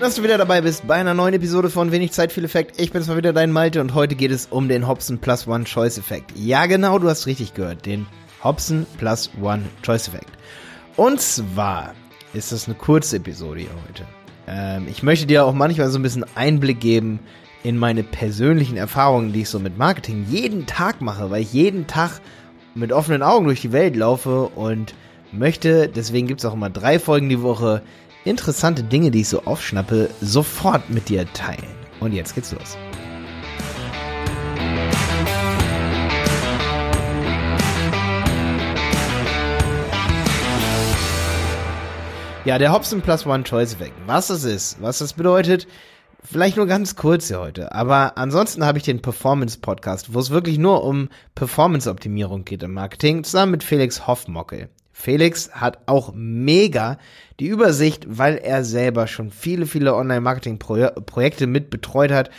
dass du wieder dabei bist bei einer neuen Episode von Wenig Zeit, viel Effekt. Ich bin's mal wieder, dein Malte, und heute geht es um den Hobson Plus One Choice Effekt. Ja, genau, du hast richtig gehört, den Hobson Plus One Choice Effekt. Und zwar ist das eine kurze Episode hier heute. Ähm, ich möchte dir auch manchmal so ein bisschen Einblick geben in meine persönlichen Erfahrungen, die ich so mit Marketing jeden Tag mache, weil ich jeden Tag mit offenen Augen durch die Welt laufe und möchte, deswegen gibt's auch immer drei Folgen die Woche, interessante Dinge, die ich so aufschnappe, sofort mit dir teilen. Und jetzt geht's los. Ja, der Hobson Plus One Choice Effect. Was das ist, was das bedeutet, vielleicht nur ganz kurz hier heute. Aber ansonsten habe ich den Performance Podcast, wo es wirklich nur um Performance Optimierung geht im Marketing, zusammen mit Felix Hoffmockel. Felix hat auch mega die Übersicht, weil er selber schon viele, viele Online-Marketing-Projekte mit betreut hat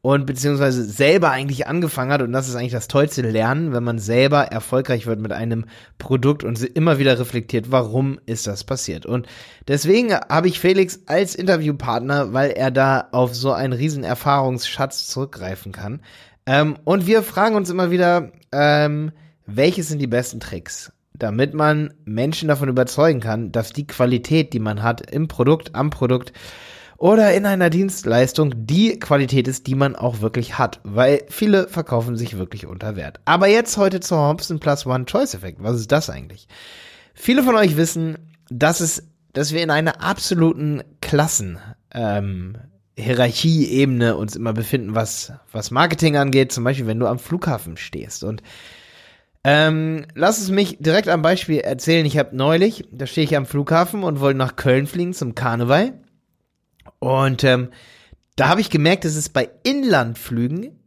und beziehungsweise selber eigentlich angefangen hat. Und das ist eigentlich das tollste Lernen, wenn man selber erfolgreich wird mit einem Produkt und immer wieder reflektiert, warum ist das passiert. Und deswegen habe ich Felix als Interviewpartner, weil er da auf so einen riesen Erfahrungsschatz zurückgreifen kann. Ähm, und wir fragen uns immer wieder, ähm, welche sind die besten Tricks? Damit man Menschen davon überzeugen kann, dass die Qualität, die man hat im Produkt, am Produkt oder in einer Dienstleistung die Qualität ist, die man auch wirklich hat, weil viele verkaufen sich wirklich unter Wert. Aber jetzt heute zur Hobson Plus One Choice Effect. Was ist das eigentlich? Viele von euch wissen, dass es, dass wir in einer absoluten Klassen ähm, Hierarchieebene uns immer befinden, was was Marketing angeht. Zum Beispiel, wenn du am Flughafen stehst und ähm, lass es mich direkt am Beispiel erzählen. Ich habe neulich, da stehe ich am Flughafen und wollte nach Köln fliegen zum Karneval. Und ähm, da habe ich gemerkt, dass es bei Inlandflügen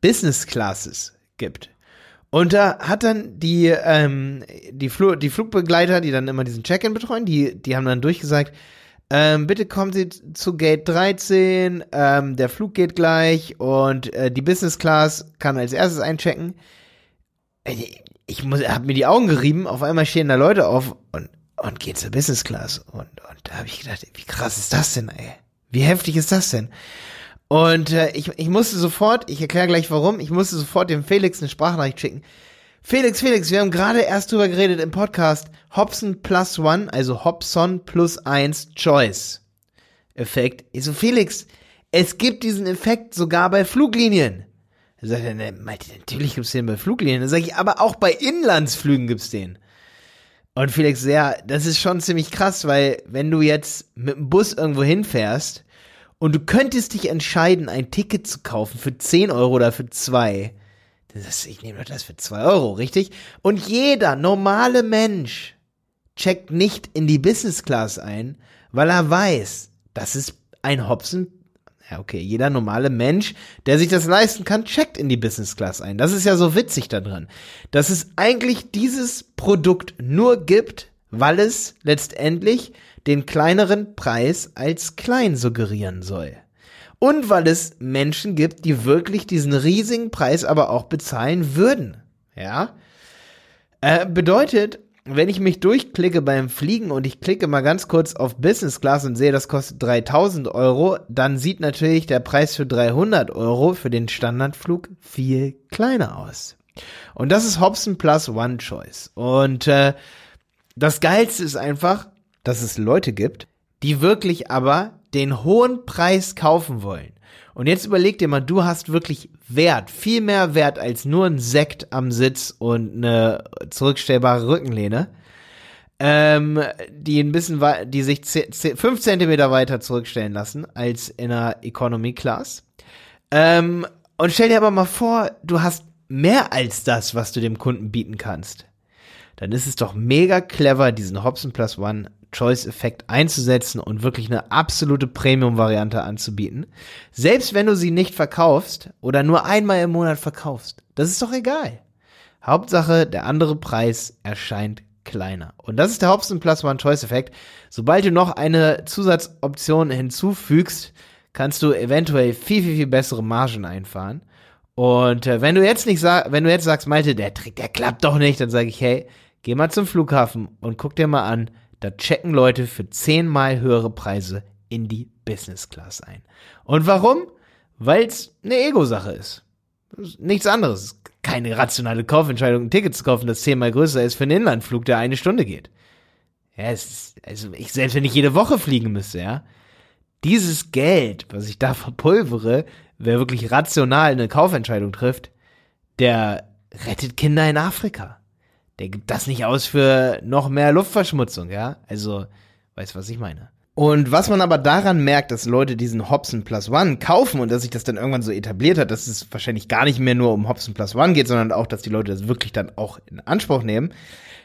Business Classes gibt. Und da hat dann die, ähm, die, Fl die Flugbegleiter, die dann immer diesen Check-in betreuen, die, die haben dann durchgesagt, ähm, bitte kommen Sie zu Gate 13, ähm, der Flug geht gleich und äh, die Business Class kann als erstes einchecken ich muss, hab mir die Augen gerieben, auf einmal stehen da Leute auf und, und gehen zur Business Class. Und, und da habe ich gedacht, wie krass ist das denn, ey? Wie heftig ist das denn? Und äh, ich, ich musste sofort, ich erkläre gleich warum, ich musste sofort dem Felix eine Sprachnachricht schicken. Felix, Felix, wir haben gerade erst drüber geredet im Podcast. Hobson plus one, also Hobson plus eins Choice Effekt. Ich so, Felix, es gibt diesen Effekt sogar bei Fluglinien. Da sagt er, ne, natürlich gibt's den bei Fluglinien. Dann sage ich, aber auch bei Inlandsflügen gibt's den. Und Felix, ja, das ist schon ziemlich krass, weil wenn du jetzt mit dem Bus irgendwo hinfährst und du könntest dich entscheiden, ein Ticket zu kaufen für 10 Euro oder für 2, das, ich nehme doch das für 2 Euro, richtig? Und jeder normale Mensch checkt nicht in die Business Class ein, weil er weiß, das ist ein Hobson ja, okay, jeder normale Mensch, der sich das leisten kann, checkt in die Business Class ein. Das ist ja so witzig da drin. Dass es eigentlich dieses Produkt nur gibt, weil es letztendlich den kleineren Preis als klein suggerieren soll. Und weil es Menschen gibt, die wirklich diesen riesigen Preis aber auch bezahlen würden. Ja? Äh, bedeutet, wenn ich mich durchklicke beim Fliegen und ich klicke mal ganz kurz auf Business Class und sehe, das kostet 3000 Euro, dann sieht natürlich der Preis für 300 Euro für den Standardflug viel kleiner aus. Und das ist Hobson Plus One Choice. Und äh, das Geilste ist einfach, dass es Leute gibt, die wirklich aber den hohen Preis kaufen wollen. Und jetzt überleg dir mal, du hast wirklich Wert, viel mehr Wert als nur ein Sekt am Sitz und eine zurückstellbare Rückenlehne, ähm, die ein bisschen, die sich fünf Zentimeter weiter zurückstellen lassen als in einer Economy Class. Ähm, und stell dir aber mal vor, du hast mehr als das, was du dem Kunden bieten kannst. Dann ist es doch mega clever, diesen Hobson Plus One Choice-Effekt einzusetzen und wirklich eine absolute Premium-Variante anzubieten. Selbst wenn du sie nicht verkaufst oder nur einmal im Monat verkaufst. Das ist doch egal. Hauptsache, der andere Preis erscheint kleiner. Und das ist der Hobson Plus One Choice Effekt. Sobald du noch eine Zusatzoption hinzufügst, kannst du eventuell viel, viel, viel bessere Margen einfahren. Und äh, wenn du jetzt nicht sagst, wenn du jetzt sagst, Malte, der Trick, der klappt doch nicht, dann sage ich, hey, geh mal zum Flughafen und guck dir mal an, da checken Leute für zehnmal höhere Preise in die Business Class ein. Und warum? Weil es eine Ego-Sache ist. Nichts anderes. Keine rationale Kaufentscheidung, ein Ticket zu kaufen, das zehnmal größer ist für einen Inlandflug, der eine Stunde geht. Ja, es ist, also ich, selbst wenn ich jede Woche fliegen müsste, ja. Dieses Geld, was ich da verpulvere, wer wirklich rational eine Kaufentscheidung trifft, der rettet Kinder in Afrika. Der gibt das nicht aus für noch mehr Luftverschmutzung, ja? Also, weißt was ich meine? Und was man aber daran merkt, dass Leute diesen Hobson Plus One kaufen und dass sich das dann irgendwann so etabliert hat, dass es wahrscheinlich gar nicht mehr nur um Hobson Plus One geht, sondern auch, dass die Leute das wirklich dann auch in Anspruch nehmen,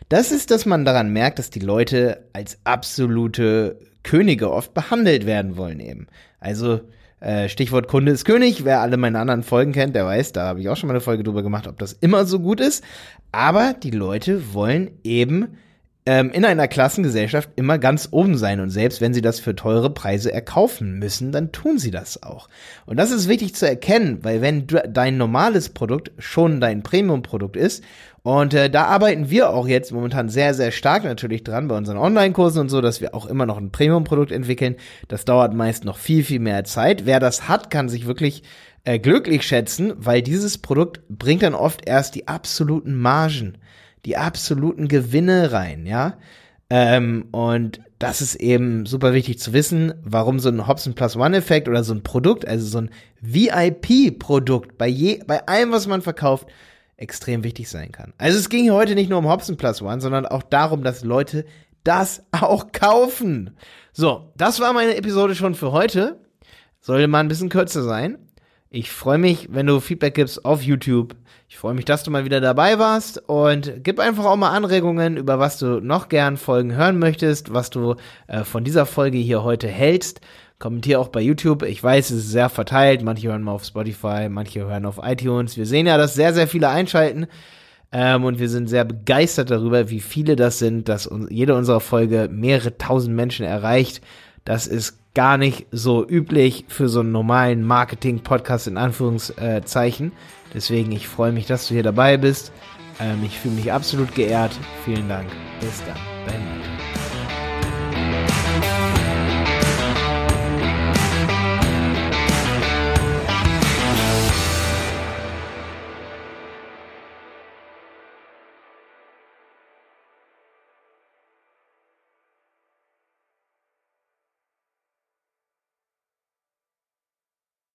das ist, dass man daran merkt, dass die Leute als absolute Könige oft behandelt werden wollen eben. Also äh, Stichwort Kunde ist König. Wer alle meine anderen Folgen kennt, der weiß, da habe ich auch schon mal eine Folge drüber gemacht, ob das immer so gut ist. Aber die Leute wollen eben ähm, in einer Klassengesellschaft immer ganz oben sein. Und selbst wenn sie das für teure Preise erkaufen müssen, dann tun sie das auch. Und das ist wichtig zu erkennen, weil wenn dein normales Produkt schon dein Premium-Produkt ist, und äh, da arbeiten wir auch jetzt momentan sehr, sehr stark natürlich dran bei unseren Online-Kursen und so, dass wir auch immer noch ein Premium-Produkt entwickeln. Das dauert meist noch viel, viel mehr Zeit. Wer das hat, kann sich wirklich äh, glücklich schätzen, weil dieses Produkt bringt dann oft erst die absoluten Margen die absoluten Gewinne rein, ja. Ähm, und das ist eben super wichtig zu wissen, warum so ein Hobson Plus One Effekt oder so ein Produkt, also so ein VIP-Produkt bei je, bei allem, was man verkauft, extrem wichtig sein kann. Also es ging heute nicht nur um Hobson Plus One, sondern auch darum, dass Leute das auch kaufen. So, das war meine Episode schon für heute. Sollte mal ein bisschen kürzer sein. Ich freue mich, wenn du Feedback gibst auf YouTube. Ich freue mich, dass du mal wieder dabei warst und gib einfach auch mal Anregungen, über was du noch gern Folgen hören möchtest, was du äh, von dieser Folge hier heute hältst. Kommentier auch bei YouTube. Ich weiß, es ist sehr verteilt. Manche hören mal auf Spotify, manche hören auf iTunes. Wir sehen ja, dass sehr, sehr viele einschalten. Ähm, und wir sind sehr begeistert darüber, wie viele das sind, dass uns, jede unserer Folge mehrere tausend Menschen erreicht. Das ist gar nicht so üblich für so einen normalen Marketing-Podcast in Anführungszeichen. Deswegen, ich freue mich, dass du hier dabei bist. Ähm, ich fühle mich absolut geehrt. Vielen Dank. Bis dann. Dein.